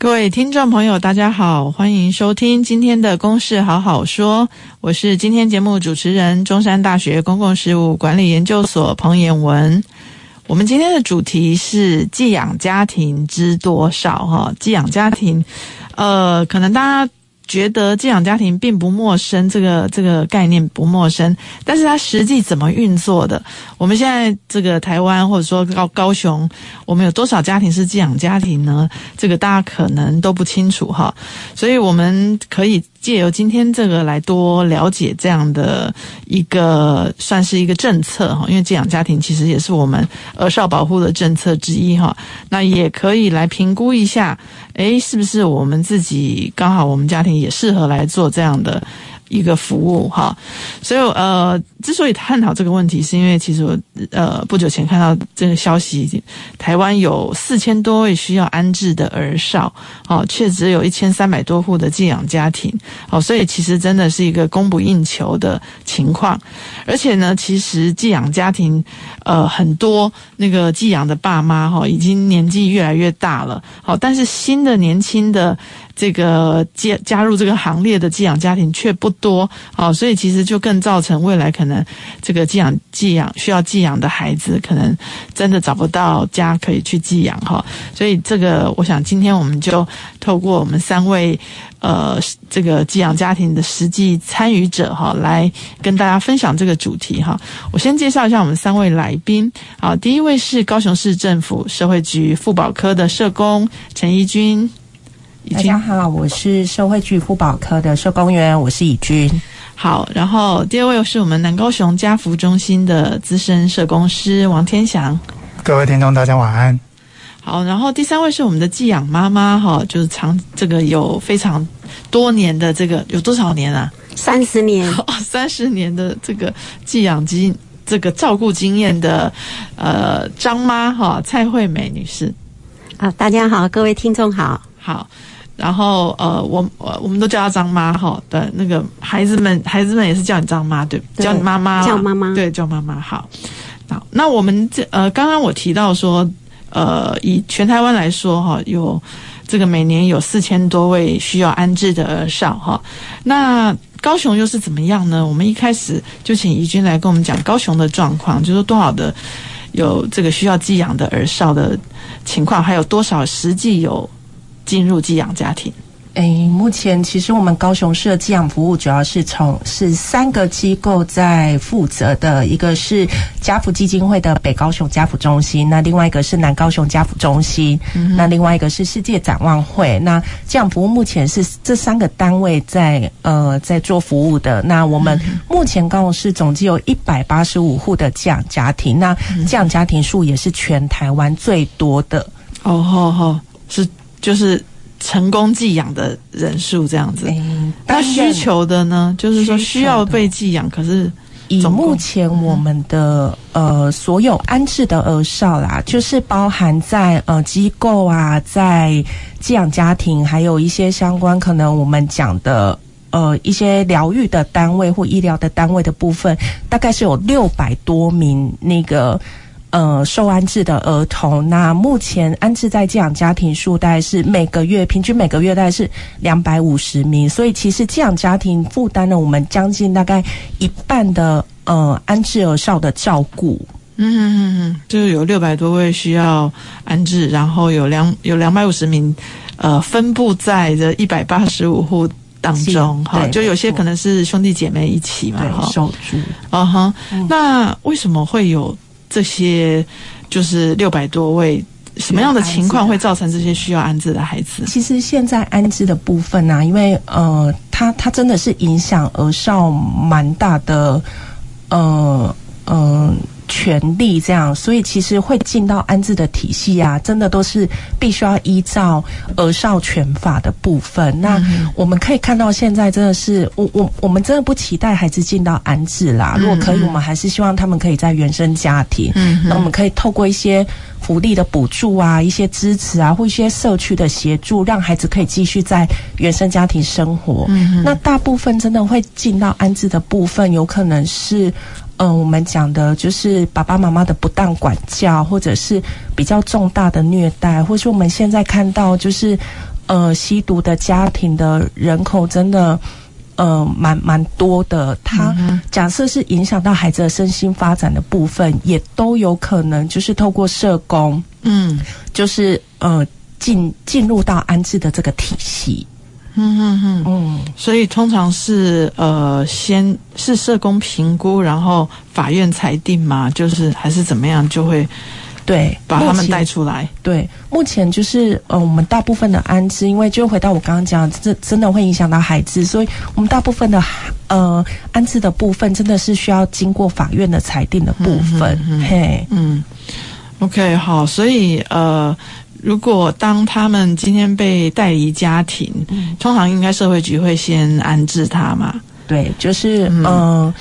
各位听众朋友，大家好，欢迎收听今天的《公事好好说》，我是今天节目主持人，中山大学公共事务管理研究所彭妍文。我们今天的主题是寄养家庭知多少？哈，寄养家庭，呃，可能大家。觉得寄养家庭并不陌生，这个这个概念不陌生，但是它实际怎么运作的？我们现在这个台湾或者说高高雄，我们有多少家庭是寄养家庭呢？这个大家可能都不清楚哈，所以我们可以。借由今天这个来多了解这样的一个算是一个政策哈，因为寄养家庭其实也是我们儿少保护的政策之一哈。那也可以来评估一下，诶，是不是我们自己刚好我们家庭也适合来做这样的。一个服务哈，所以呃，之所以探讨这个问题，是因为其实我呃不久前看到这个消息，台湾有四千多位需要安置的儿少，哦，却只有一千三百多户的寄养家庭，哦，所以其实真的是一个供不应求的情况，而且呢，其实寄养家庭呃很多那个寄养的爸妈哈，已经年纪越来越大了，好，但是新的年轻的。这个加加入这个行列的寄养家庭却不多，啊，所以其实就更造成未来可能这个寄养寄养需要寄养的孩子，可能真的找不到家可以去寄养哈。所以这个，我想今天我们就透过我们三位呃这个寄养家庭的实际参与者哈，来跟大家分享这个主题哈。我先介绍一下我们三位来宾，好，第一位是高雄市政府社会局妇保科的社工陈怡君。大家好，我是社会局妇保科的社工员，我是以君。好，然后第二位是我们南高雄家福中心的资深社工师王天祥。各位听众，大家晚安。好，然后第三位是我们的寄养妈妈，哈，就是长这个有非常多年的这个有多少年啊？三十年，哦，三十年的这个寄养经这个照顾经验的呃张妈哈蔡惠美女士。啊，大家好，各位听众好，好。然后呃，我我我们都叫她张妈哈。对，那个孩子们，孩子们也是叫你张妈，对，对叫你妈妈，叫妈妈，对，叫妈妈。好，好，那我们这呃，刚刚我提到说，呃，以全台湾来说哈，有这个每年有四千多位需要安置的儿少哈。那高雄又是怎么样呢？我们一开始就请怡君来跟我们讲高雄的状况，就是多少的有这个需要寄养的儿少的情况，还有多少实际有。进入寄养家庭，哎，目前其实我们高雄市的寄养服务主要是从是三个机构在负责的，一个是家福基金会的北高雄家福中心，那另外一个是南高雄家福中心，嗯、那另外一个是世界展望会。那寄养服务目前是这三个单位在呃在做服务的。那我们目前高雄市总计有一百八十五户的寄养家庭，那寄养家庭数也是全台湾最多的。哦，好好是。就是成功寄养的人数这样子，那需求的呢？就是说需要被寄养，可是以目前我们的呃所有安置的儿少啦，就是包含在呃机构啊，在寄养家庭，还有一些相关可能我们讲的呃一些疗愈的单位或医疗的单位的部分，大概是有六百多名那个。呃，受安置的儿童，那目前安置在寄养家庭数大概是每个月平均每个月大概是两百五十名，所以其实寄养家庭负担了我们将近大概一半的呃安置儿少的照顾。嗯就是有六百多位需要安置，然后有两有两百五十名呃分布在这一百八十五户当中哈，就有些可能是兄弟姐妹一起嘛哈，受助。啊哈，那为什么会有？这些就是六百多位，什么样的情况会造成这些需要安置的孩子？其实现在安置的部分呢、因为呃，它它真的是影响儿少蛮大的，呃呃，权利这样，所以其实会进到安置的体系啊，真的都是必须要依照儿少权法的部分。那我们可以看到，现在真的是我我我们真的不期待孩子进到安置啦。如果可以，我们还是希望他们可以在原生家庭。嗯，那我们可以透过一些福利的补助啊，一些支持啊，或一些社区的协助，让孩子可以继续在原生家庭生活。嗯，那大部分真的会进到安置的部分，有可能是。嗯、呃，我们讲的就是爸爸妈妈的不当管教，或者是比较重大的虐待，或是我们现在看到就是呃吸毒的家庭的人口真的呃蛮蛮多的。他假设是影响到孩子的身心发展的部分，也都有可能就是透过社工，嗯，就是呃进进入到安置的这个体系。嗯嗯嗯嗯，所以通常是呃，先是社工评估，然后法院裁定嘛，就是还是怎么样，就会对把他们带出来。对，目前就是呃，我们大部分的安置，因为就回到我刚刚讲，这真的会影响到孩子，所以我们大部分的呃安置的部分，真的是需要经过法院的裁定的部分。嗯嗯嗯嘿，嗯，OK，好，所以呃。如果当他们今天被带离家庭，嗯、通常应该社会局会先安置他嘛？对，就是嗯。呃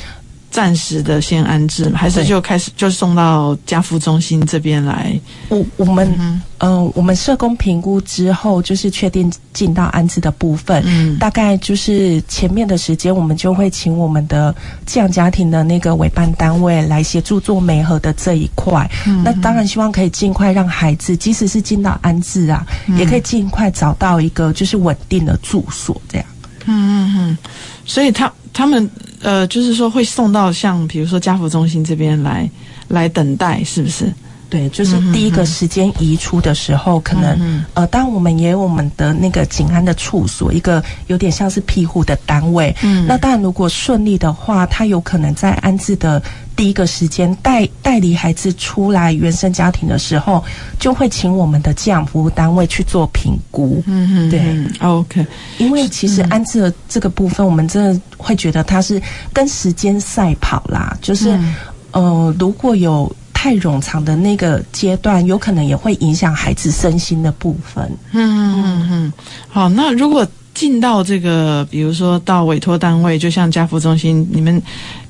暂时的先安置，还是就开始就送到家扶中心这边来？我我们嗯、呃，我们社工评估之后，就是确定进到安置的部分。嗯，大概就是前面的时间，我们就会请我们的寄养家庭的那个委办单位来协助做媒合的这一块。嗯，那当然希望可以尽快让孩子，即使是进到安置啊，嗯、也可以尽快找到一个就是稳定的住所，这样。嗯嗯嗯，所以他他们。呃，就是说会送到像比如说家福中心这边来来等待，是不是？对，就是第一个时间移出的时候，可能、嗯、呃，当然我们也有我们的那个警安的处所，一个有点像是庇护的单位。嗯，那当然如果顺利的话，他有可能在安置的第一个时间带带离孩子出来原生家庭的时候，就会请我们的寄养服务单位去做评估。嗯嗯，对，OK。因为其实安置的这个部分，我们真的会觉得它是跟时间赛跑啦，就是、嗯、呃，如果有。太冗长的那个阶段，有可能也会影响孩子身心的部分。嗯嗯嗯，好，那如果进到这个，比如说到委托单位，就像家福中心，你们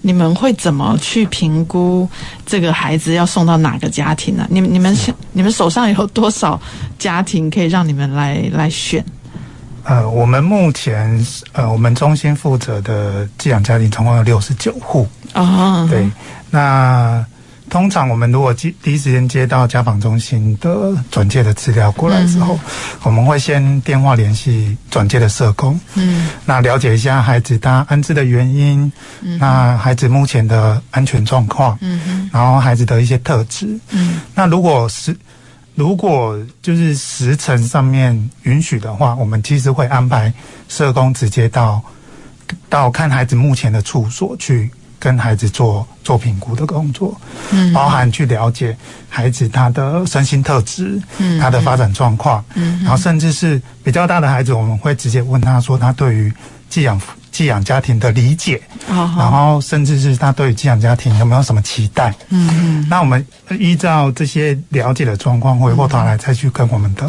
你们会怎么去评估这个孩子要送到哪个家庭呢？你们你们你们手上有多少家庭可以让你们来来选？呃，我们目前呃，我们中心负责的寄养家庭总共有六十九户。哦，对，那。通常我们如果接第一时间接到家访中心的转介的资料过来之后，嗯、我们会先电话联系转介的社工，嗯，那了解一下孩子他安置的原因，嗯，那孩子目前的安全状况，嗯哼，然后孩子的一些特质，嗯，那如果是如果就是时程上面允许的话，我们其实会安排社工直接到到看孩子目前的处所去。跟孩子做做评估的工作，嗯，包含去了解孩子他的身心特质，嗯，他的发展状况，嗯，然后甚至是比较大的孩子，我们会直接问他说他对于寄养寄养家庭的理解，哦，然后甚至是他对于寄养家庭有没有什么期待，嗯嗯，那我们依照这些了解的状况，回过头来再去跟我们的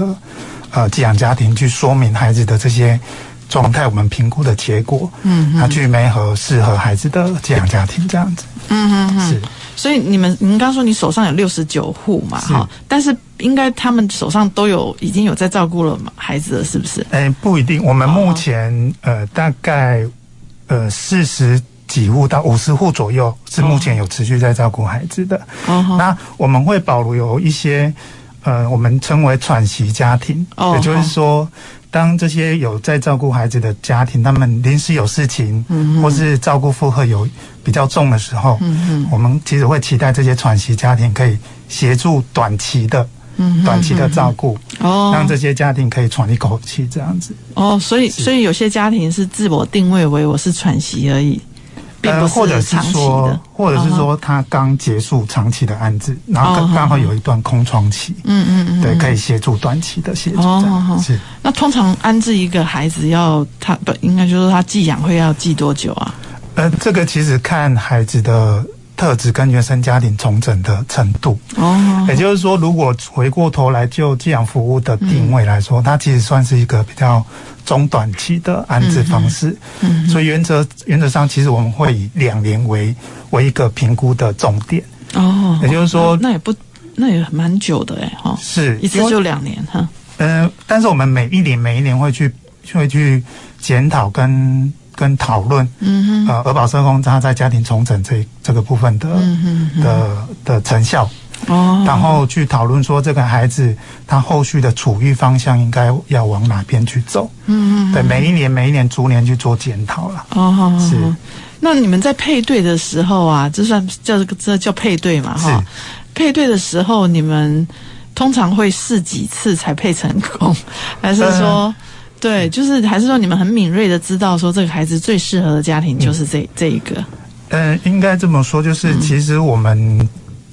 呃寄养家庭去说明孩子的这些。状态，我们评估的结果，嗯，他去媒合适合孩子的寄养家庭这样子，嗯嗯嗯，是。所以你们，您刚说你手上有六十九户嘛，哈，但是应该他们手上都有已经有在照顾了孩子了，是不是？哎，不一定。我们目前、哦、呃大概呃四十几户到五十户左右是目前有持续在照顾孩子的。哦，那我们会保留有一些呃我们称为喘息家庭，哦，也就是说。当这些有在照顾孩子的家庭，他们临时有事情，嗯、哼。或是照顾负荷有比较重的时候，嗯、哼。我们其实会期待这些喘息家庭可以协助短期的、嗯、短期的照顾，哦，让这些家庭可以喘一口气，这样子。哦，所以所以有些家庭是自我定位为我是喘息而已。呃，或者是说，或者是说，他刚结束长期的安置，然后刚刚好有一段空窗期，嗯嗯嗯，对，可以协助短期的协助。哦，是。那通常安置一个孩子要他不应该就是说他寄养会要寄多久啊？呃，这个其实看孩子的特质跟原生家庭重整的程度。哦，也就是说，如果回过头来就寄养服务的定位来说，嗯、它其实算是一个比较中短期的安置方式。嗯，嗯所以原则原则上，其实我们会以两年为为一个评估的重点。哦，也就是说，那也不那也蛮久的哎哈，是一次就两年哈。嗯、呃，但是我们每一年每一年会去会去检讨跟。跟讨论，嗯哼，呃，儿保社工他在家庭重整这这个部分的、嗯、的的成效，哦，然后去讨论说这个孩子他后续的处遇方向应该要往哪边去走，嗯嗯，对，每一年每一年逐年去做检讨了，哦，是。那你们在配对的时候啊，这算叫这叫配对嘛？哈，配对的时候你们通常会试几次才配成功，还是说？呃对，就是还是说你们很敏锐的知道说这个孩子最适合的家庭就是这、嗯、这一个。嗯、呃，应该这么说，就是其实我们、嗯、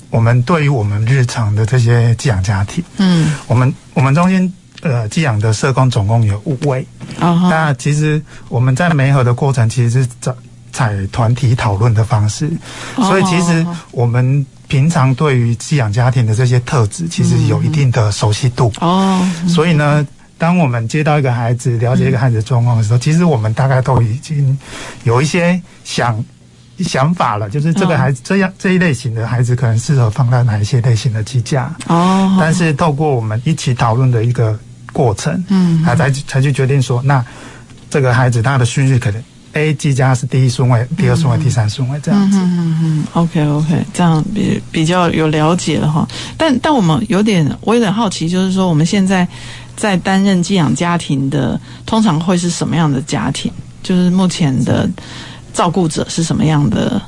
我们对于我们日常的这些寄养家庭，嗯，我们我们中间呃寄养的社工总共有五位。哦。那其实我们在媒合的过程，其实是采采团体讨论的方式，哦、所以其实我们平常对于寄养家庭的这些特质，其实有一定的熟悉度。哦、嗯。所以呢。当我们接到一个孩子，了解一个孩子的状况的时候，嗯、其实我们大概都已经有一些想想法了，就是这个孩子、哦、这样这一类型的孩子可能适合放在哪一些类型的机架。哦。但是透过我们一起讨论的一个过程，嗯，才才去决定说，那这个孩子他的顺序可能 A 机架是第一顺位，第二顺位，嗯、第三顺位这样子。嗯嗯嗯。OK OK，这样比比较有了解了哈。但但我们有点，我有点好奇，就是说我们现在。在担任寄养家庭的，通常会是什么样的家庭？就是目前的照顾者是什么样的？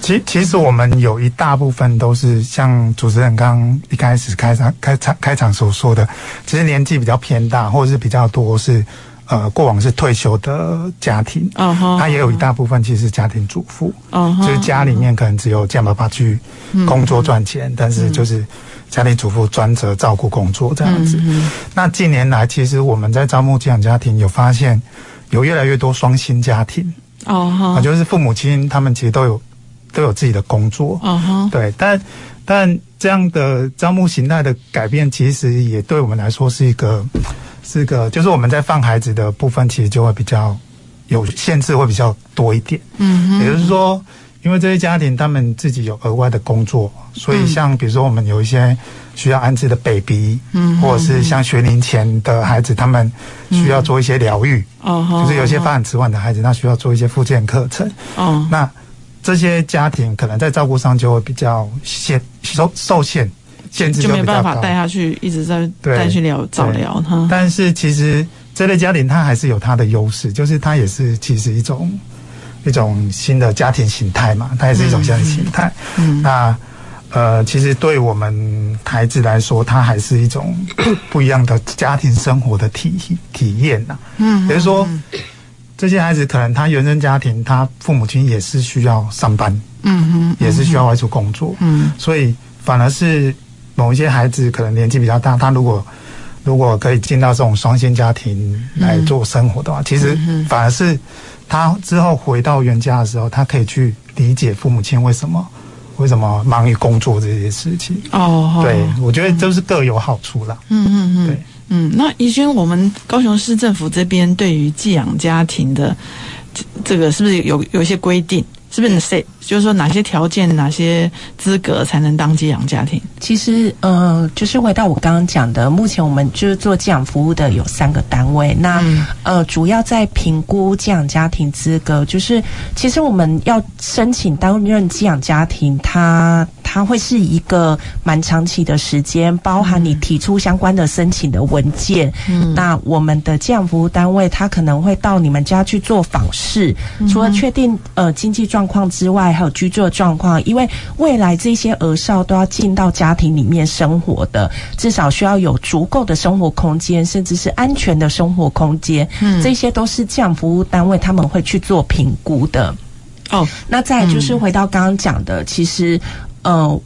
其其实我们有一大部分都是像主持人刚刚一开始开场开场开场所说的，其实年纪比较偏大，或者是比较多是呃过往是退休的家庭。嗯哼，他也有一大部分其实是家庭主妇。嗯哼，就是家里面可能只有这样爸爸去工作赚钱，但是就是。家庭主妇专责照顾工作这样子。嗯嗯，那近年来，其实我们在招募寄养家庭，有发现有越来越多双薪家庭哦，啊，就是父母亲他们其实都有都有自己的工作哦，对，但但这样的招募形态的改变，其实也对我们来说是一个是一个，就是我们在放孩子的部分，其实就会比较有限制，会比较多一点。嗯，也就是说。因为这些家庭他们自己有额外的工作，所以像比如说我们有一些需要安置的 baby，嗯，或者是像学龄前的孩子，他们需要做一些疗愈，哦，就是有些发展迟缓的孩子，他需要做一些复健课程，哦，那这些家庭可能在照顾上就会比较限受受限，限制就没办法带他去一直在带去疗早疗哈。但是其实这类家庭他还是有他的优势，就是他也是其实一种。一种新的家庭形态嘛，它也是一种家庭形态。嗯，那呃，其实对我们孩子来说，它还是一种不一样的家庭生活的体体验呐。嗯，比如说这些孩子可能他原生家庭，他父母亲也是需要上班，嗯哼，也是需要外出工作，嗯，所以反而是某一些孩子可能年纪比较大，他如果如果可以进到这种双薪家庭来做生活的话，其实反而是。他之后回到原家的时候，他可以去理解父母亲为什么为什么忙于工作这些事情。哦，对，我觉得都是各有好处啦。嗯嗯嗯，对，嗯，那怡君，我们高雄市政府这边对于寄养家庭的这个是不是有有一些规定？是不是谁？就是说，哪些条件、哪些资格才能当寄养家庭？其实，呃，就是回到我刚刚讲的，目前我们就是做寄养服务的有三个单位。那、嗯、呃，主要在评估寄养家庭资格，就是其实我们要申请担任寄养家庭，它它会是一个蛮长期的时间，包含你提出相关的申请的文件。嗯，那我们的寄养服务单位，他可能会到你们家去做访视，嗯、除了确定呃经济状况之外，还有居住的状况，因为未来这些儿少都要进到家庭里面生活的，至少需要有足够的生活空间，甚至是安全的生活空间。嗯，这些都是寄养服务单位他们会去做评估的。哦，那再就是回到刚刚讲的，嗯、其实，呃，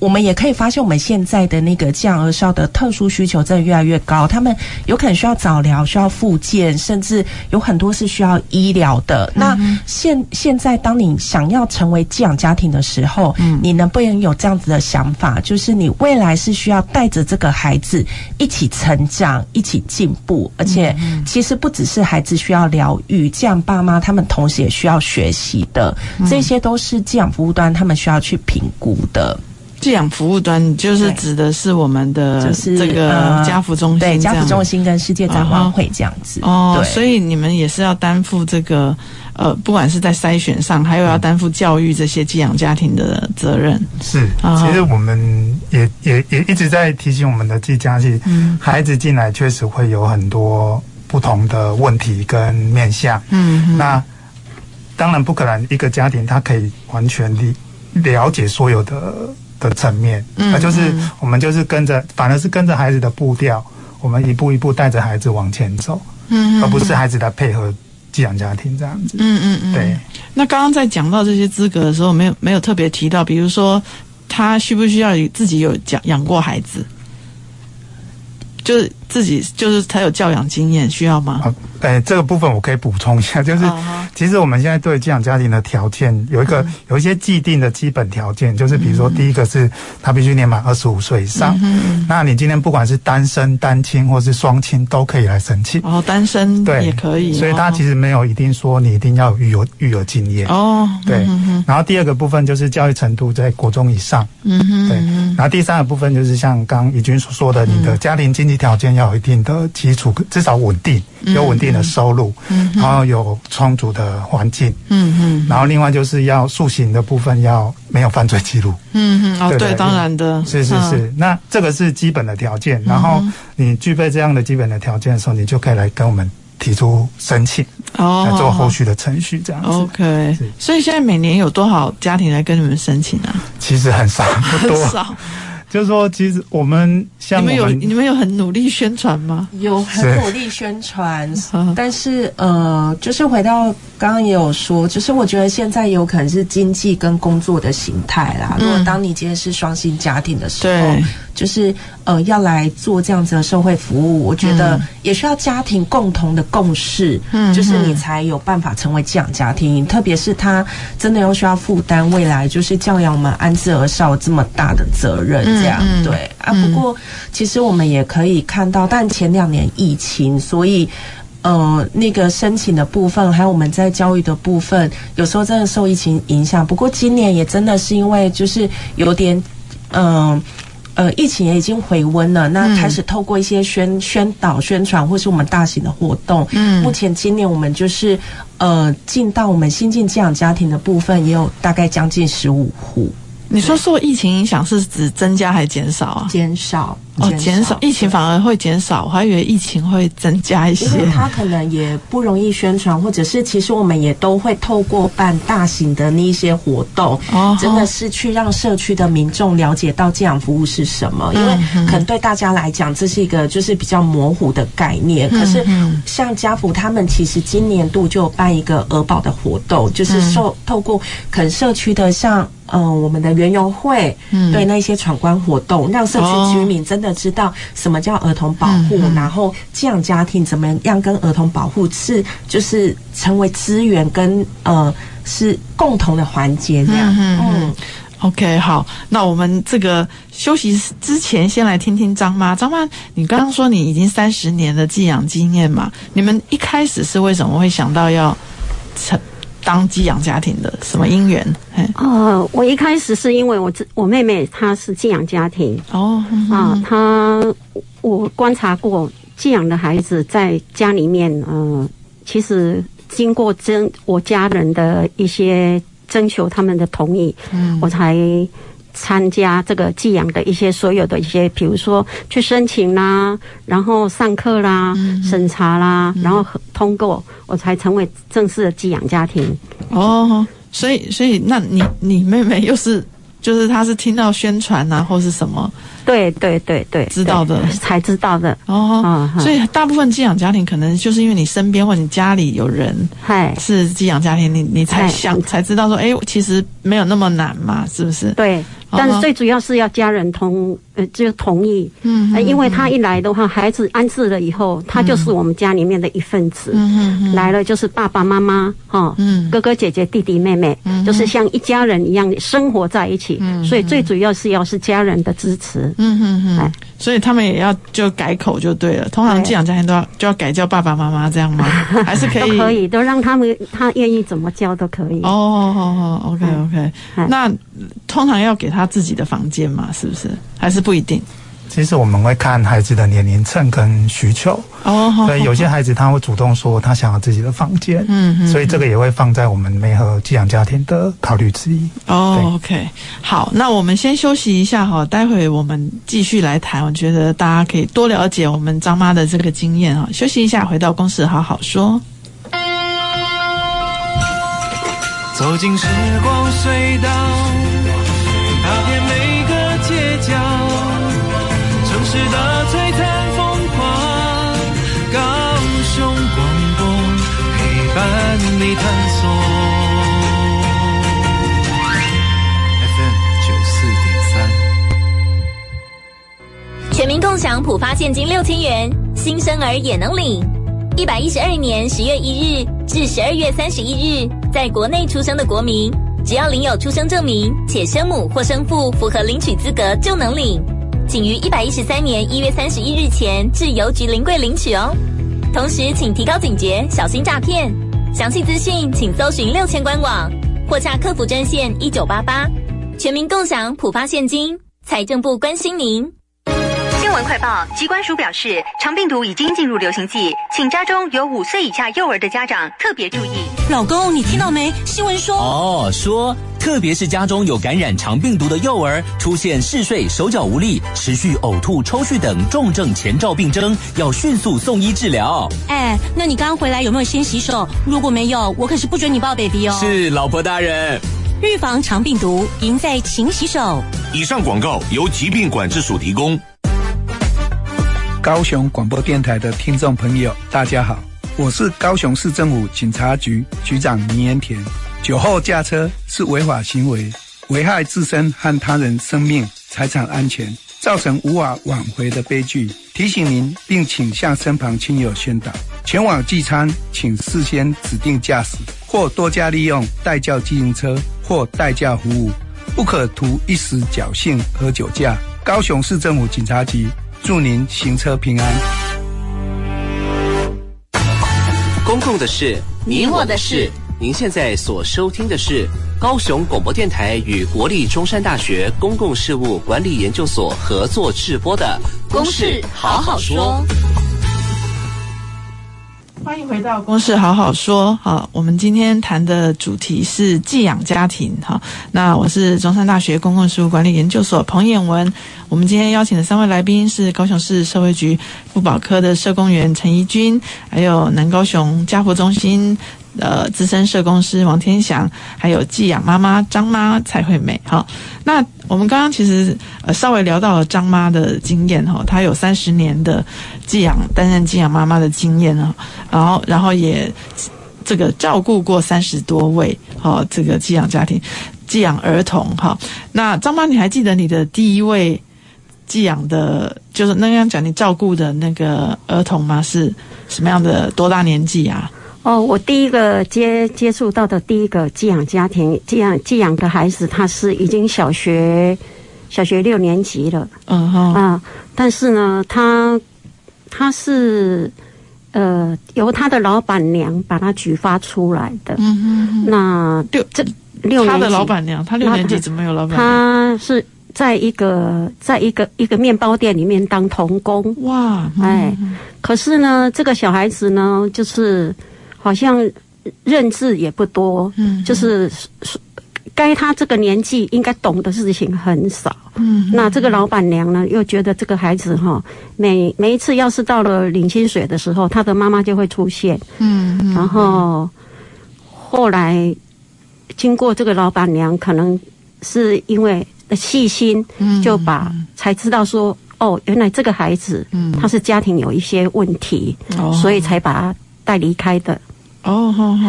我我们也可以发现，我们现在的那个降儿少的特殊需求真的越来越高，他们有可能需要早疗，需要复健，甚至有很多是需要医疗的。那现现在，当你想要成为寄养家庭的时候，嗯，你能不能有这样子的想法？就是你未来是需要带着这个孩子一起成长，一起进步，而且其实不只是孩子需要疗愈，这样爸妈他们同时也需要学习的，这些都是寄养服务端他们需要去评估的。寄养服务端就是指的是我们的就是这个家福中心，对家福中心跟世界展望会这样子哦，对，所以你们也是要担负这个呃，不管是在筛选上，还有要担负教育这些寄养家庭的责任。是，其实我们也也也一直在提醒我们的寄家系，嗯，孩子进来确实会有很多不同的问题跟面向，嗯，那当然不可能一个家庭他可以完全理了解所有的。的层面，那就是我们就是跟着，反而是跟着孩子的步调，我们一步一步带着孩子往前走，嗯，而不是孩子来配合寄养家庭这样子，嗯嗯嗯，对。那刚刚在讲到这些资格的时候，没有没有特别提到，比如说他需不需要自己有讲养过孩子，就是自己就是才有教养经验，需要吗？哎，这个部分我可以补充一下，就是其实我们现在对寄养家庭的条件有一个有一些既定的基本条件，就是比如说第一个是他必须年满二十五岁以上，嗯那你今天不管是单身、单亲或是双亲都可以来申请。哦，单身对也可以，所以他其实没有一定说你一定要有育有育儿经验。哦。对，然后第二个部分就是教育程度在国中以上，嗯哼，对，然后第三个部分就是像刚怡君所说的，你的家庭经济条件要有一定的基础，至少稳定，有稳定的收入，嗯，然后有充足的环境，嗯嗯，然后另外就是要素行的部分要没有犯罪记录，嗯嗯，哦对，当然的，是是是，那这个是基本的条件，然后你具备这样的基本的条件的时候，你就可以来跟我们提出申请，哦，来做后续的程序，这样子，OK。所以现在每年有多少家庭来跟你们申请啊？其实很少，不多，很少。就是说，其实我们像你们有你们有很努力宣传吗？有很努力宣传，但是呃，就是回到刚刚也有说，就是我觉得现在有可能是经济跟工作的形态啦。嗯、如果当你今天是双薪家庭的时候，就是呃要来做这样子的社会服务，我觉得也需要家庭共同的共识，嗯，就是你才有办法成为寄养家庭。嗯、特别是他真的要需要负担未来就是教养我们安置而少这么大的责任。这样、嗯、对啊，不过其实我们也可以看到，但前两年疫情，所以呃，那个申请的部分，还有我们在教育的部分，有时候真的受疫情影响。不过今年也真的是因为就是有点嗯呃，呃，疫情也已经回温了，那开始透过一些宣宣导、宣传，或是我们大型的活动。嗯，目前今年我们就是呃，进到我们新进寄养家庭的部分，也有大概将近十五户。你说受疫情影响是指增加还是减少啊？减少。哦，减少疫情反而会减少，我还以为疫情会增加一些。因为他可能也不容易宣传，或者是其实我们也都会透过办大型的那一些活动，哦，真的是去让社区的民众了解到寄养服务是什么。因为可能对大家来讲，这是一个就是比较模糊的概念。可是像家福他们其实今年度就有办一个儿保的活动，就是受透过可能社区的像嗯、呃、我们的园游会，嗯，对那些闯关活动，让社区居民真的。知道什么叫儿童保护，然后寄养家庭怎么样跟儿童保护是就是成为资源跟呃是共同的环节这样。嗯，OK，好，那我们这个休息之前先来听听张妈。张妈，你刚刚说你已经三十年的寄养经验嘛？你们一开始是为什么会想到要成？当寄养家庭的什么因缘？呃，我一开始是因为我我妹妹她是寄养家庭哦，啊、呃，她我观察过寄养的孩子在家里面，呃，其实经过征我家人的一些征求他们的同意，嗯，我才。参加这个寄养的一些所有的一些，比如说去申请啦，然后上课啦，嗯、审查啦，嗯、然后通过，我才成为正式的寄养家庭。哦，所以所以那你你妹妹又是？就是她是听到宣传啊，或是什么？对对对对，知道的才知道的哦。嗯、所以大部分寄养家庭可能就是因为你身边或你家里有人，嗨，是寄养家庭，你你才想才知道说，哎，其实没有那么难嘛，是不是？对但是最主要是要家人同呃就同意，嗯，因为他一来的话，孩子安置了以后，他就是我们家里面的一份子，嗯，来了就是爸爸妈妈哈，嗯，哥哥姐姐弟弟妹妹，嗯，就是像一家人一样生活在一起，嗯，所以最主要是要是家人的支持，嗯嗯嗯，哎，所以他们也要就改口就对了，通常寄养家庭都要就要改叫爸爸妈妈这样吗？还是可以？都可以，都让他们他愿意怎么叫都可以。哦，好好，OK OK，那通常要给他。他自己的房间嘛，是不是？还是不一定？其实我们会看孩子的年龄层跟需求哦，所以有些孩子他会主动说他想要自己的房间，嗯，所以这个也会放在我们美和寄养家庭的考虑之一。哦，OK，好，那我们先休息一下哈，待会我们继续来谈。我觉得大家可以多了解我们张妈的这个经验啊。休息一下，回到公司好好说。走进时光隧道。探索。FM 九四点三。全民共享普发现金六千元，新生儿也能领。一百一十二年十月一日至十二月三十一日，在国内出生的国民。只要领有出生证明，且生母或生父符合领取资格，就能领。请于一百一十三年一月三十一日前至邮局临柜领取哦。同时，请提高警觉，小心诈骗。详细资讯请搜寻六千官网或洽客服专线一九八八。全民共享普发现金，财政部关心您。新闻快报：疾管署表示，长病毒已经进入流行季，请家中有五岁以下幼儿的家长特别注意。老公，你听到没？新闻说哦，说特别是家中有感染肠病毒的幼儿，出现嗜睡、手脚无力、持续呕吐、抽搐等重症前兆病征，要迅速送医治疗。哎，那你刚回来有没有先洗手？如果没有，我可是不准你抱 baby 哦。是，老婆大人。预防肠病毒，赢在勤洗手。以上广告由疾病管制署提供。高雄广播电台的听众朋友，大家好，我是高雄市政府警察局局长倪延田。酒后驾车是违法行为，危害自身和他人生命财产安全，造成无法挽回的悲剧。提醒您，并请向身旁亲友宣导：前往聚餐，请事先指定驾驶，或多加利用代驾自行车或代驾服务，不可图一时侥幸喝酒驾。高雄市政府警察局。祝您行车平安。公共的事，你我的事。您现在所收听的是高雄广播电台与国立中山大学公共事务管理研究所合作制播的《公事好好说》。欢迎回到《公事好好说》。好，我们今天谈的主题是寄养家庭。哈，那我是中山大学公共事务管理研究所彭渰雯。我们今天邀请的三位来宾是高雄市社会局妇保科的社工员陈怡君，还有南高雄家扶中心。呃，资深社工师王天祥，还有寄养妈妈张妈蔡惠美。哈，那我们刚刚其实呃稍微聊到了张妈的经验哈，她有三十年的寄养担任寄养妈妈的经验啊，然后然后也这个照顾过三十多位哈这个寄养家庭寄养儿童哈。那张妈，你还记得你的第一位寄养的，就是那样讲你照顾的那个儿童吗？是什么样的多大年纪啊？哦，我第一个接接触到的第一个寄养家庭，寄养寄养的孩子，他是已经小学小学六年级了。啊，但是呢，他他是呃由他的老板娘把他举发出来的。那六这六他的老板娘，他六年级怎么有老板娘？他是在一个在一个一个面包店里面当童工。哇，哎，可是呢，这个小孩子呢，就是。好像认字也不多，嗯，就是该他这个年纪应该懂的事情很少，嗯，那这个老板娘呢，又觉得这个孩子哈，每每一次要是到了领薪水的时候，他的妈妈就会出现，嗯，然后后来经过这个老板娘，可能是因为细心，就把才知道说，哦，原来这个孩子，嗯，他是家庭有一些问题，哦。所以才把他带离开的。哦，好好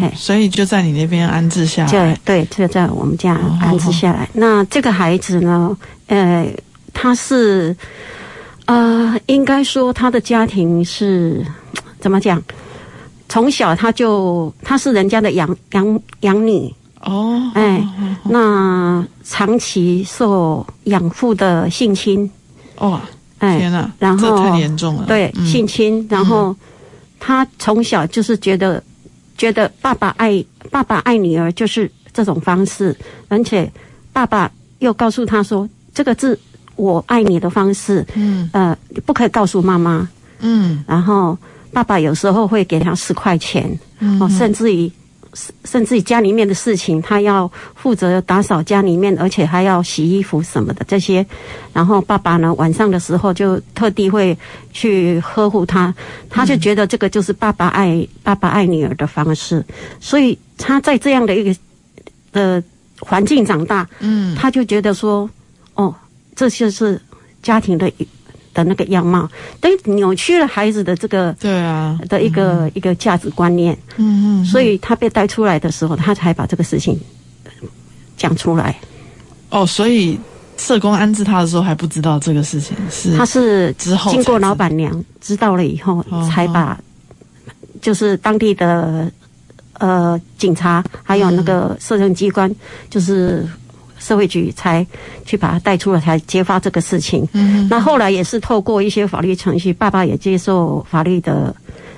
好，所以就在你那边安置下来。对，就在我们家安置下来。那这个孩子呢？呃，他是，呃，应该说他的家庭是怎么讲？从小他就他是人家的养养养女哦，哎，那长期受养父的性侵哦，哎，天哪，然后这太严重了，对，性侵，然后。他从小就是觉得，觉得爸爸爱爸爸爱女儿就是这种方式，而且爸爸又告诉他说，这个字我爱你的方式，嗯，呃，不可以告诉妈妈，嗯，然后爸爸有时候会给他十块钱，嗯，哦，甚至于。甚至于家里面的事情，他要负责打扫家里面，而且还要洗衣服什么的这些。然后爸爸呢，晚上的时候就特地会去呵护他，他就觉得这个就是爸爸爱、爸爸爱女儿的方式。所以他在这样的一个的环境长大，嗯，他就觉得说，哦，这就是家庭的。的那个样貌，等于扭曲了孩子的这个对啊的一个、嗯、一个价值观念，嗯嗯，所以他被带出来的时候，他才把这个事情讲出来。哦，所以社工安置他的时候还不知道这个事情是，他是之后经过老板娘知道了以后，才把就是当地的呃警察还有那个社政机关就是。社会局才去把他带出来，才揭发这个事情。嗯，那后来也是透过一些法律程序，爸爸也接受法律的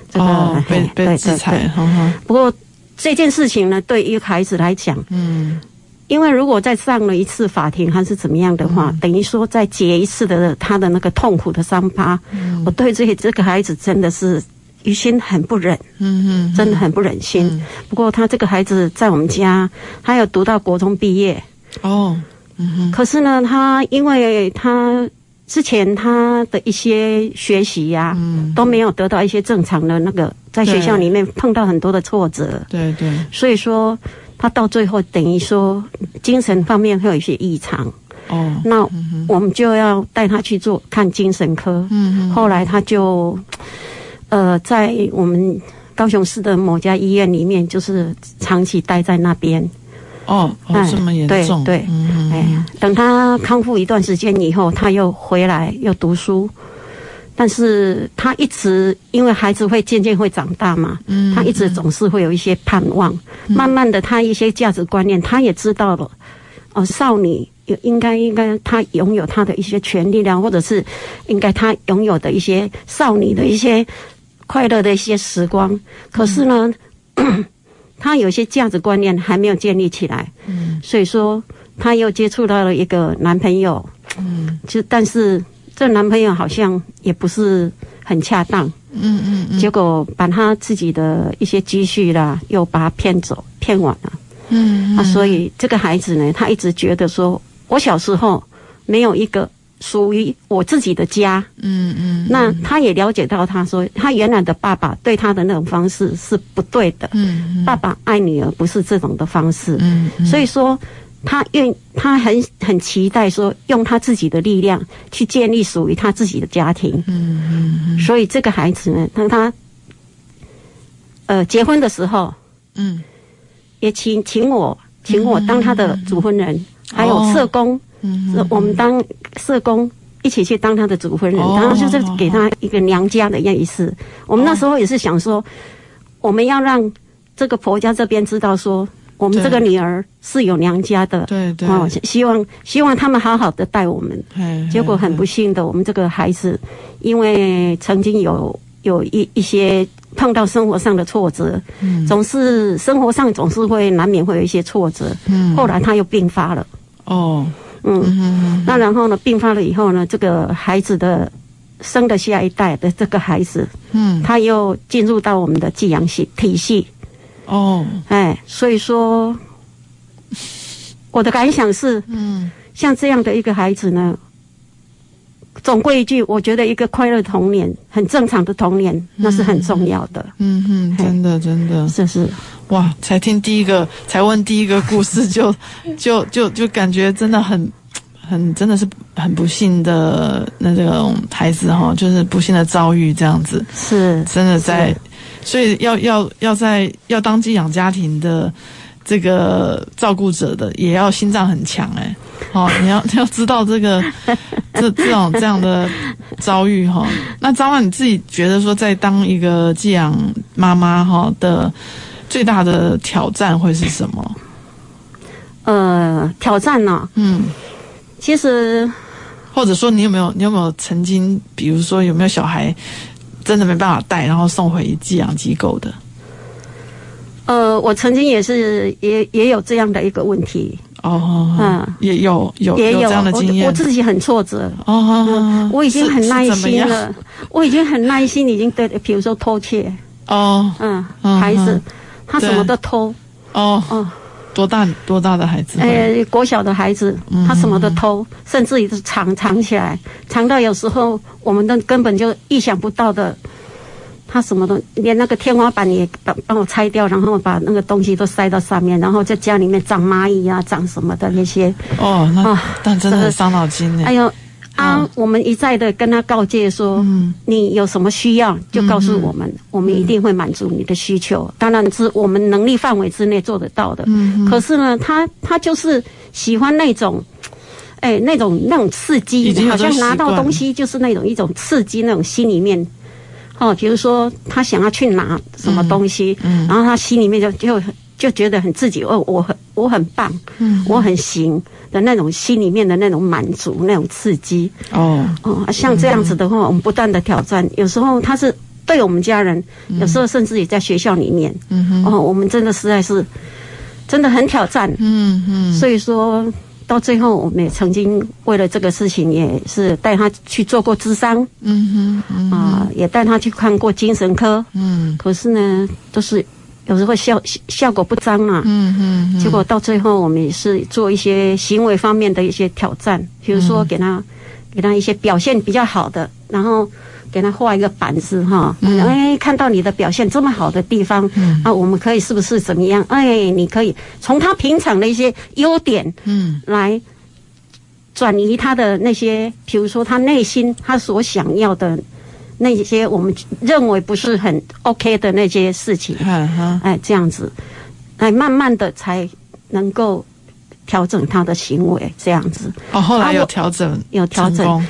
这个、哦、被被制裁。呵呵不过这件事情呢，对于孩子来讲，嗯，因为如果再上了一次法庭还是怎么样的话，嗯、等于说再结一次的他的那个痛苦的伤疤。嗯，我对这些这个孩子真的是于心很不忍。嗯嗯，真的很不忍心。嗯、不过他这个孩子在我们家，他有读到国中毕业。哦。可是呢，他因为他之前他的一些学习呀、啊，嗯，都没有得到一些正常的那个，在学校里面碰到很多的挫折，对对，所以说他到最后等于说精神方面会有一些异常。哦，那我们就要带他去做看精神科。嗯哼。后来他就呃，在我们高雄市的某家医院里面，就是长期待在那边。哦，哦，这么严重，对，对，嗯、哎，等他康复一段时间以后，他又回来又读书，但是他一直因为孩子会渐渐会长大嘛，嗯，他一直总是会有一些盼望，嗯、慢慢的他一些价值观念他也知道了，哦，少女有应该应该他拥有他的一些权利量，或者是应该他拥有的一些少女的一些快乐的一些时光，可是呢。嗯 他有些价值观念还没有建立起来，嗯，所以说他又接触到了一个男朋友，嗯，就但是这男朋友好像也不是很恰当，嗯嗯，嗯，结果把他自己的一些积蓄啦，又把他骗走，骗完了，嗯，嗯。啊，所以这个孩子呢，他一直觉得说，我小时候没有一个。属于我自己的家，嗯嗯，那他也了解到，他说他原来的爸爸对他的那种方式是不对的，嗯，爸爸爱女儿不是这种的方式，嗯，所以说他愿他很很期待说用他自己的力量去建立属于他自己的家庭，嗯嗯，所以这个孩子呢，当他呃结婚的时候，嗯，也请请我请我当他的主婚人，还有社工。嗯，我们当社工一起去当他的主婚人，然后就是给他一个娘家的意思。我们那时候也是想说，我们要让这个婆家这边知道说，我们这个女儿是有娘家的。对对，哦，希望希望他们好好的带我们。结果很不幸的，我们这个孩子因为曾经有有一一些碰到生活上的挫折，总是生活上总是会难免会有一些挫折。嗯，后来他又病发了。哦。嗯，嗯，那然后呢？病发了以后呢？这个孩子的生的下一代的这个孩子，嗯，他又进入到我们的寄养系体系。哦，哎，所以说，我的感想是，嗯，像这样的一个孩子呢，总归一句，我觉得一个快乐童年，很正常的童年，那是很重要的。嗯哼，真的，真的，是是。哇！才听第一个，才问第一个故事就，就就就就感觉真的很很真的是很不幸的那这种孩子哈，就是不幸的遭遇这样子，是真的在所以要要要在要当寄养家庭的这个照顾者的，也要心脏很强哎、欸。哦，你要你要知道这个这这种这样的遭遇哈。那张万你自己觉得说，在当一个寄养妈妈哈的最大的挑战会是什么？呃，挑战呢、哦？嗯，其实或者说你有没有你有没有曾经，比如说有没有小孩真的没办法带，然后送回寄养机构的？呃，我曾经也是也也有这样的一个问题。哦，嗯，也有有也有，有这样的经验，我，我自己很挫折。哦、嗯，我已经很耐心了，我已经很耐心，已经对，比如说偷窃。哦，嗯，孩子他什么都偷。哦哦，多大多大的孩子？呃，国小的孩子，他什么都偷，嗯、甚至于是藏藏起来，藏到有时候我们都根本就意想不到的。他什么都连那个天花板也帮帮我拆掉，然后把那个东西都塞到上面，然后在家里面长蚂蚁啊，长什么的那些。哦，那但真的很伤脑筋呢。哎呦啊！我们一再的跟他告诫说，嗯，你有什么需要就告诉我们，嗯，我们一定会满足你的需求。嗯，当然是我们能力范围之内做得到的。嗯，可是呢，他他就是喜欢那种，哎，那种那种刺激，好像拿到东西就是那种一种刺激，那种心里面。哦，比如说他想要去拿什么东西，嗯嗯、然后他心里面就就就觉得很自己哦，我很我很棒，嗯，我很行的那种心里面的那种满足，那种刺激。哦。哦，像这样子的话，嗯、我们不断的挑战，有时候他是对我们家人，嗯、有时候甚至也在学校里面，嗯哼，哦，我们真的实在是真的很挑战，嗯嗯，所以说。到最后，我们也曾经为了这个事情，也是带他去做过咨商，嗯哼，啊、呃，也带他去看过精神科，嗯，可是呢，都是有时候效效果不彰啊，嗯哼，结果到最后，我们也是做一些行为方面的一些挑战，比如说给他给他一些表现比较好的，然后。给他画一个板子哈，哎，看到你的表现这么好的地方，嗯、啊，我们可以是不是怎么样？哎，你可以从他平常的一些优点，嗯，来转移他的那些，比如说他内心他所想要的那些，我们认为不是很 OK 的那些事情，嗯、哎，这样子，哎，慢慢的才能够调整他的行为，这样子。哦，后来有调整，有调整。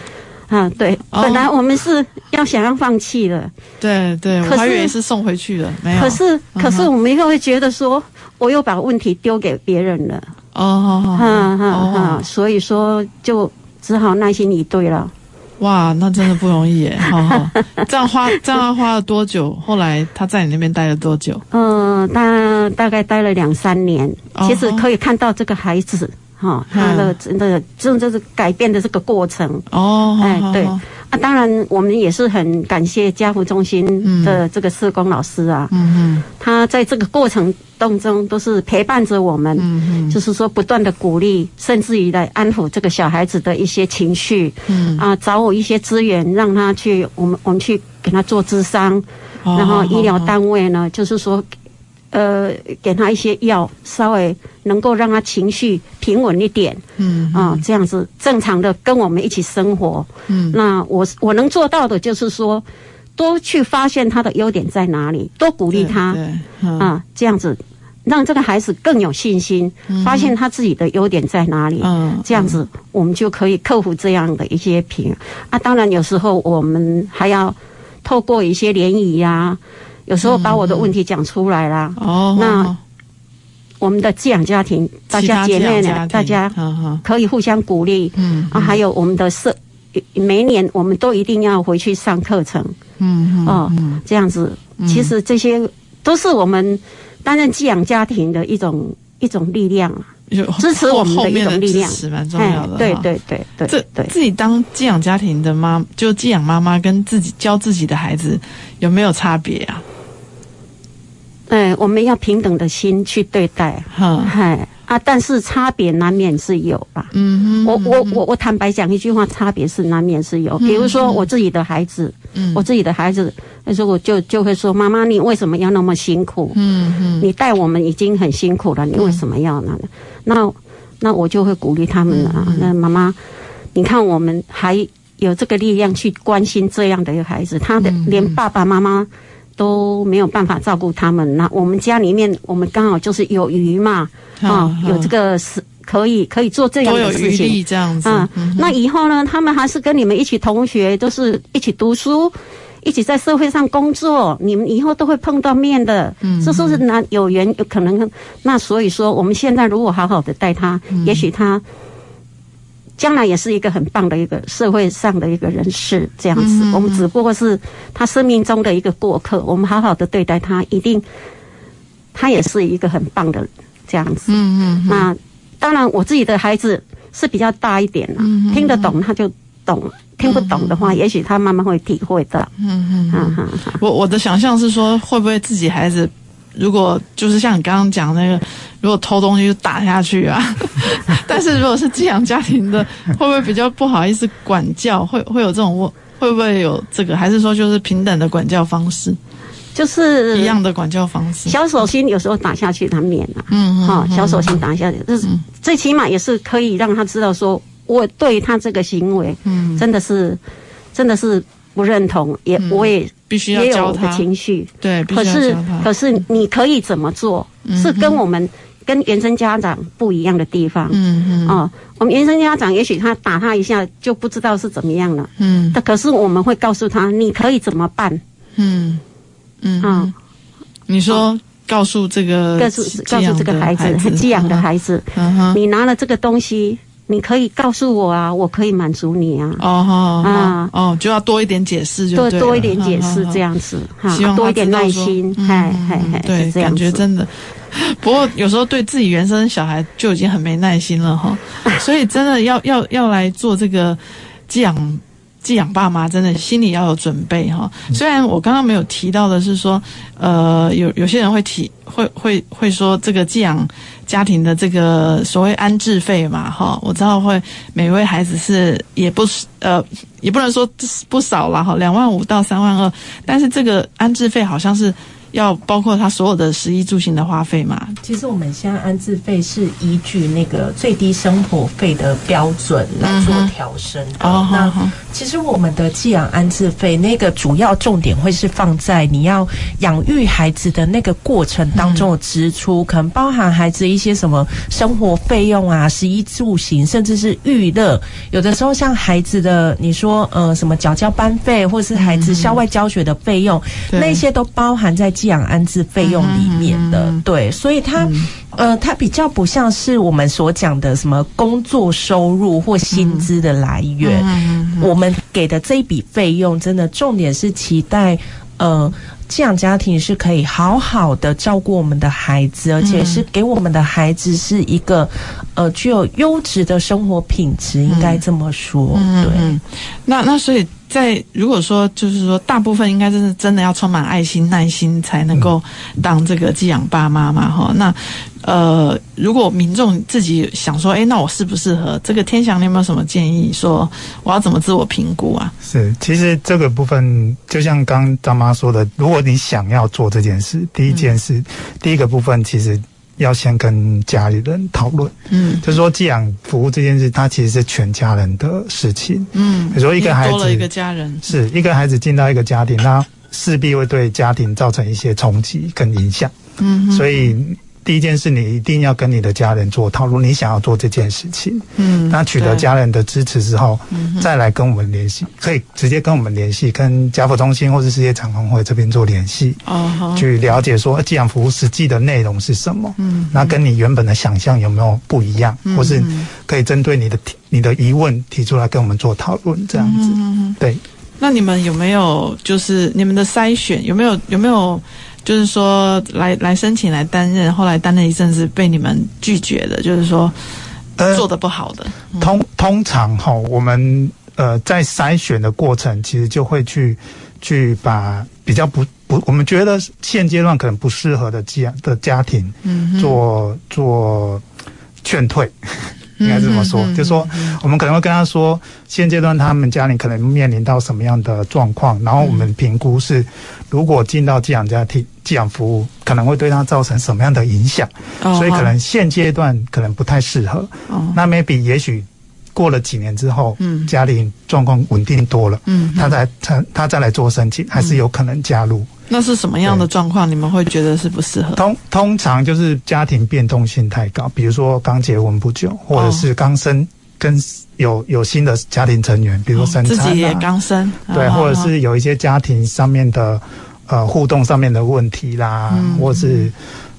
啊，对，本来我们是要想要放弃的，对对，我还以为是送回去了，没有。可是可是我们又会觉得说，我又把问题丢给别人了，哦，哈哈哈，所以说就只好耐心以对了。哇，那真的不容易耶，好好，这样花这样花了多久？后来他在你那边待了多久？嗯，他大概待了两三年，其实可以看到这个孩子。哈，他的真的这就是改变的这个过程。哦，哎，对。啊，当然我们也是很感谢家福中心的这个社工老师啊，嗯嗯，他在这个过程当中都是陪伴着我们，嗯嗯，就是说不断的鼓励，甚至于来安抚这个小孩子的一些情绪，嗯。啊，找我一些资源让他去，我们我们去给他做智商，然后医疗单位呢，就是说。呃，给他一些药，稍微能够让他情绪平稳一点，嗯啊，这样子正常的跟我们一起生活。嗯，那我我能做到的就是说，多去发现他的优点在哪里，多鼓励他，啊，这样子让这个孩子更有信心，发现他自己的优点在哪里。嗯，这样子我们就可以克服这样的一些平啊。当然，有时候我们还要透过一些联谊呀。有时候把我的问题讲出来啦，哦，那我们的寄养家庭，大家姐妹呢，大家可以互相鼓励，嗯啊，还有我们的社，每年我们都一定要回去上课程，嗯哦，这样子，其实这些都是我们担任寄养家庭的一种一种力量，支持我们的一种力量，是蛮重要的，对对对对，这对。自己当寄养家庭的妈，就寄养妈妈跟自己教自己的孩子有没有差别啊？对，我们要平等的心去对待，哈，嗨啊，但是差别难免是有吧。嗯哼，我我我我坦白讲一句话，差别是难免是有。比如说我自己的孩子，嗯，我自己的孩子，那时候我就就会说：“妈妈，你为什么要那么辛苦？嗯嗯，你带我们已经很辛苦了，你为什么要那？那那我就会鼓励他们啊。那妈妈，你看我们还有这个力量去关心这样的一个孩子，他的连爸爸妈妈。都没有办法照顾他们。那我们家里面，我们刚好就是有鱼嘛，啊，哦、有这个是可以可以做这样的事情，这样子。嗯，嗯那以后呢，他们还是跟你们一起同学，都是一起读书，一起在社会上工作，你们以后都会碰到面的。嗯，这说是那有缘有可能。那所以说，我们现在如果好好的带他，嗯、也许他。将来也是一个很棒的一个社会上的一个人士，这样子。嗯、我们只不过是他生命中的一个过客，我们好好的对待他，一定他也是一个很棒的这样子。嗯嗯。那当然，我自己的孩子是比较大一点了，嗯、听得懂他就懂，听不懂的话，嗯、也许他慢慢会体会到。嗯嗯。我我的想象是说，会不会自己孩子？如果就是像你刚刚讲那个，如果偷东西就打下去啊。但是如果是寄养家庭的，会不会比较不好意思管教？会会有这种问？会不会有这个？还是说就是平等的管教方式？就是一样的管教方式。小手心有时候打下去难免了，嗯哈，小手心打下去，就是最起码也是可以让他知道说，我对他这个行为，嗯，真的是，真的是不认同，也我也。必须要教他情绪，对。可是，可是你可以怎么做？是跟我们跟原生家长不一样的地方。嗯嗯。哦，我们原生家长也许他打他一下就不知道是怎么样了。嗯。可是我们会告诉他，你可以怎么办？嗯嗯。啊，你说告诉这个告诉告诉这个孩子寄养的孩子，你拿了这个东西。你可以告诉我啊，我可以满足你啊。哦啊哦，就要多一点解释，就多多一点解释这样子哈，多一点耐心，嗨嗨嗨，对，感觉真的。不过有时候对自己原生小孩就已经很没耐心了哈，所以真的要要要来做这个寄养寄养爸妈，真的心里要有准备哈。虽然我刚刚没有提到的是说，呃，有有些人会提会会会说这个寄养。家庭的这个所谓安置费嘛，哈，我知道会每位孩子是也不是呃，也不能说不少了哈，两万五到三万二，但是这个安置费好像是。要包括他所有的食衣住行的花费嘛？其实我们现在安置费是依据那个最低生活费的标准来做调升的。嗯、那其实我们的寄养安置费那个主要重点会是放在你要养育孩子的那个过程当中的支出，嗯、可能包含孩子一些什么生活费用啊、食衣住行，甚至是娱乐。有的时候像孩子的你说呃什么缴交班费，或者是孩子校外教学的费用，嗯、那些都包含在。寄养安置费用里面的，嗯、对，所以它，嗯、呃，它比较不像是我们所讲的什么工作收入或薪资的来源。我们给的这一笔费用，真的重点是期待，呃，寄养家庭是可以好好的照顾我们的孩子，而且是给我们的孩子是一个，呃，具有优质的生活品质，应该这么说。嗯、对，嗯、那那所以。在如果说就是说，大部分应该真是真的要充满爱心、耐心，才能够当这个寄养爸妈嘛，哈。那呃，如果民众自己想说，哎，那我适不适合？这个天祥，你有没有什么建议？说我要怎么自我评估啊？是，其实这个部分就像刚刚张妈说的，如果你想要做这件事，第一件事，嗯、第一个部分其实。要先跟家里人讨论，嗯，就是说寄养服务这件事，它其实是全家人的事情，嗯，比如说一个孩子，多了一个家人，是一个孩子进到一个家庭，那势必会对家庭造成一些冲击跟影响，嗯，所以。第一件事，你一定要跟你的家人做讨论，你想要做这件事情。嗯，那取得家人的支持之后，嗯，再来跟我们联系，可以直接跟我们联系，跟家扶中心或是世界长虹会这边做联系。哦，去了解说寄养服务实际的内容是什么。嗯，那跟你原本的想象有没有不一样？嗯，或是可以针对你的你的疑问提出来跟我们做讨论，这样子。嗯，对。那你们有没有就是你们的筛选有没有有没有？就是说来来申请来担任，后来担任一阵子被你们拒绝的，就是说做的不好的。呃、通通常哈，我们呃在筛选的过程，其实就会去去把比较不不，我们觉得现阶段可能不适合的寄养的家庭，嗯，做做劝退。应该是这么说，就是说，我们可能会跟他说，现阶段他们家里可能面临到什么样的状况，然后我们评估是，如果进到寄养家庭、寄养服务，可能会对他造成什么样的影响，所以可能现阶段可能不太适合。那 maybe 也许过了几年之后，嗯，家里状况稳定多了，嗯，他再他他再来做申请，还是有可能加入。那是什么样的状况？你们会觉得是不适合？通通常就是家庭变动性太高，比如说刚结婚不久，或者是刚生跟有有新的家庭成员，比如说生、啊哦、自己也刚生，对，或者是有一些家庭上面的呃互动上面的问题啦，嗯、或是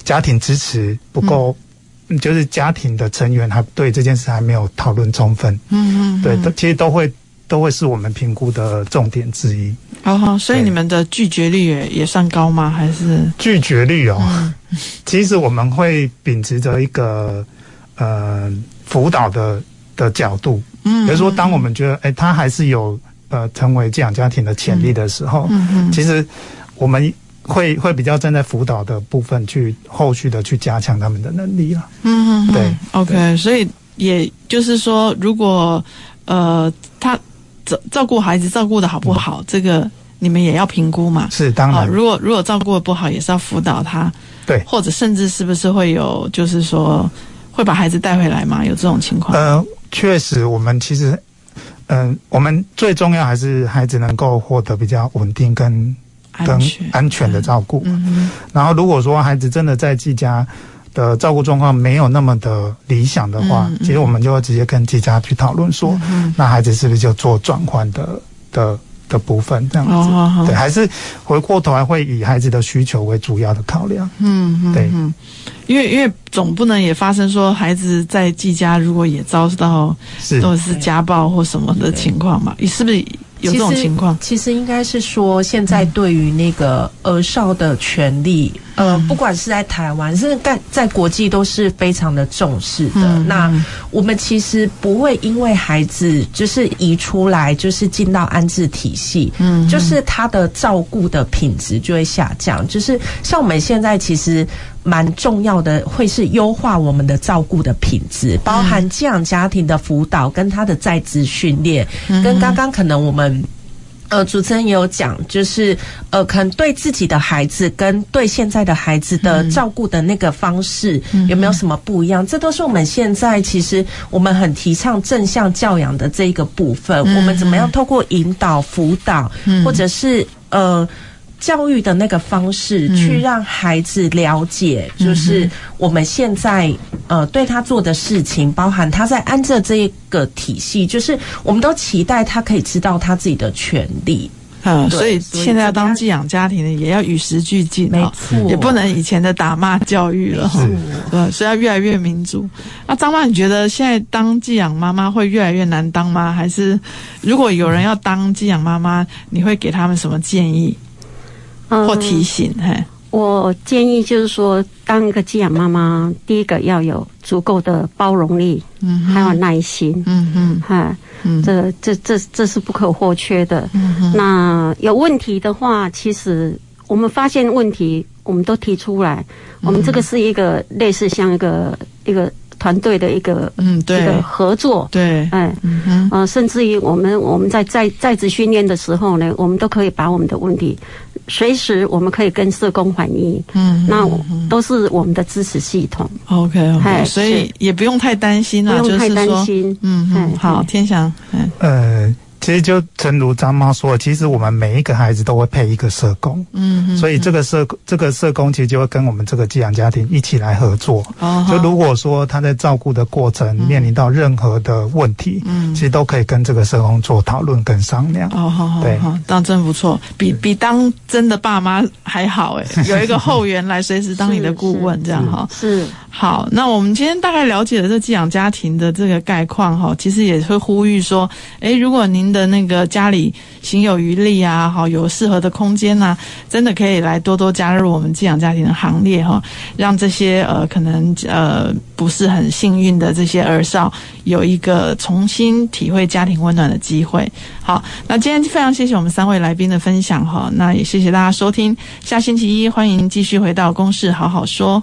家庭支持不够。嗯就是家庭的成员还对这件事还没有讨论充分，嗯嗯，对，都其实都会都会是我们评估的重点之一。哦，所以你们的拒绝率也也算高吗？还是拒绝率哦？嗯、其实我们会秉持着一个呃辅导的的角度，嗯，比如说当我们觉得哎他还是有呃成为寄养家庭的潜力的时候，嗯嗯，其实我们。会会比较站在辅导的部分去后续的去加强他们的能力了。嗯，对，OK，所以也就是说，如果呃他照照顾孩子照顾的好不好，嗯、这个你们也要评估嘛。是当然，如果如果照顾的不好，也是要辅导他。对，或者甚至是不是会有，就是说会把孩子带回来吗？有这种情况？呃，确实，我们其实嗯、呃，我们最重要还是孩子能够获得比较稳定跟。跟安全的照顾，嗯，然后如果说孩子真的在寄家的照顾状况没有那么的理想的话，其实我们就会直接跟寄家去讨论说，嗯，那孩子是不是就做转换的的的部分这样子？哦、对，还是回过头来会以孩子的需求为主要的考量。嗯，嗯对，因为因为总不能也发生说孩子在寄家如果也遭到是都是家暴或什么的情况嘛？你是不是？有这种情况，其实应该是说，现在对于那个儿少的权利，嗯、呃，不管是在台湾，甚至在在国际都是非常的重视的。嗯、那我们其实不会因为孩子就是移出来，就是进到安置体系，嗯，就是他的照顾的品质就会下降。就是像我们现在其实蛮重要的，会是优化我们的照顾的品质，包含寄养家庭的辅导跟他的在职训练，跟刚刚可能我们。呃，主持人也有讲，就是呃，可能对自己的孩子跟对现在的孩子的照顾的那个方式有没有什么不一样？嗯、这都是我们现在其实我们很提倡正向教养的这一个部分。嗯、我们怎么样透过引导、辅导，嗯、或者是呃。教育的那个方式，去让孩子了解，就是我们现在呃对他做的事情，包含他在安置这一个体系，就是我们都期待他可以知道他自己的权利。嗯，所以现在要当寄养家庭的，也要与时俱进，没错，也不能以前的打骂教育了，是，对，所以要越来越民主。那张妈，你觉得现在当寄养妈妈会越来越难当吗？还是如果有人要当寄养妈妈，你会给他们什么建议？或提醒，嘿、嗯，我建议就是说，当一个寄养妈妈，第一个要有足够的包容力，嗯，还有耐心，嗯嗯，哈，嗯，这这这这是不可或缺的。嗯哼，那有问题的话，其实我们发现问题，我们都提出来。我们这个是一个类似像一个一个团队的一个嗯，对，一个合作，对，哎，嗯哼，呃，甚至于我们我们在在在职训练的时候呢，我们都可以把我们的问题。随时我们可以跟社工反映，嗯，那都是我们的支持系统。OK OK，所以也不用太担心啊，不用太担心。嗯嗯，好，天祥，嗯呃。其实就正如张妈说的，其实我们每一个孩子都会配一个社工，嗯，嗯，所以这个社这个社工其实就会跟我们这个寄养家庭一起来合作。哦，就如果说他在照顾的过程面临到任何的问题，嗯，其实都可以跟这个社工做讨论跟商量。哦，好好，对，当真不错，比比当真的爸妈还好诶，有一个后援来随时当你的顾问，这样哈，是。好，那我们今天大概了解了这寄养家庭的这个概况哈，其实也会呼吁说，哎，如果您的那个家里行有余力啊，好有适合的空间呐，真的可以来多多加入我们寄养家庭的行列哈，让这些呃可能呃不是很幸运的这些儿少有一个重新体会家庭温暖的机会。好，那今天非常谢谢我们三位来宾的分享哈，那也谢谢大家收听，下星期一欢迎继续回到公事好好说。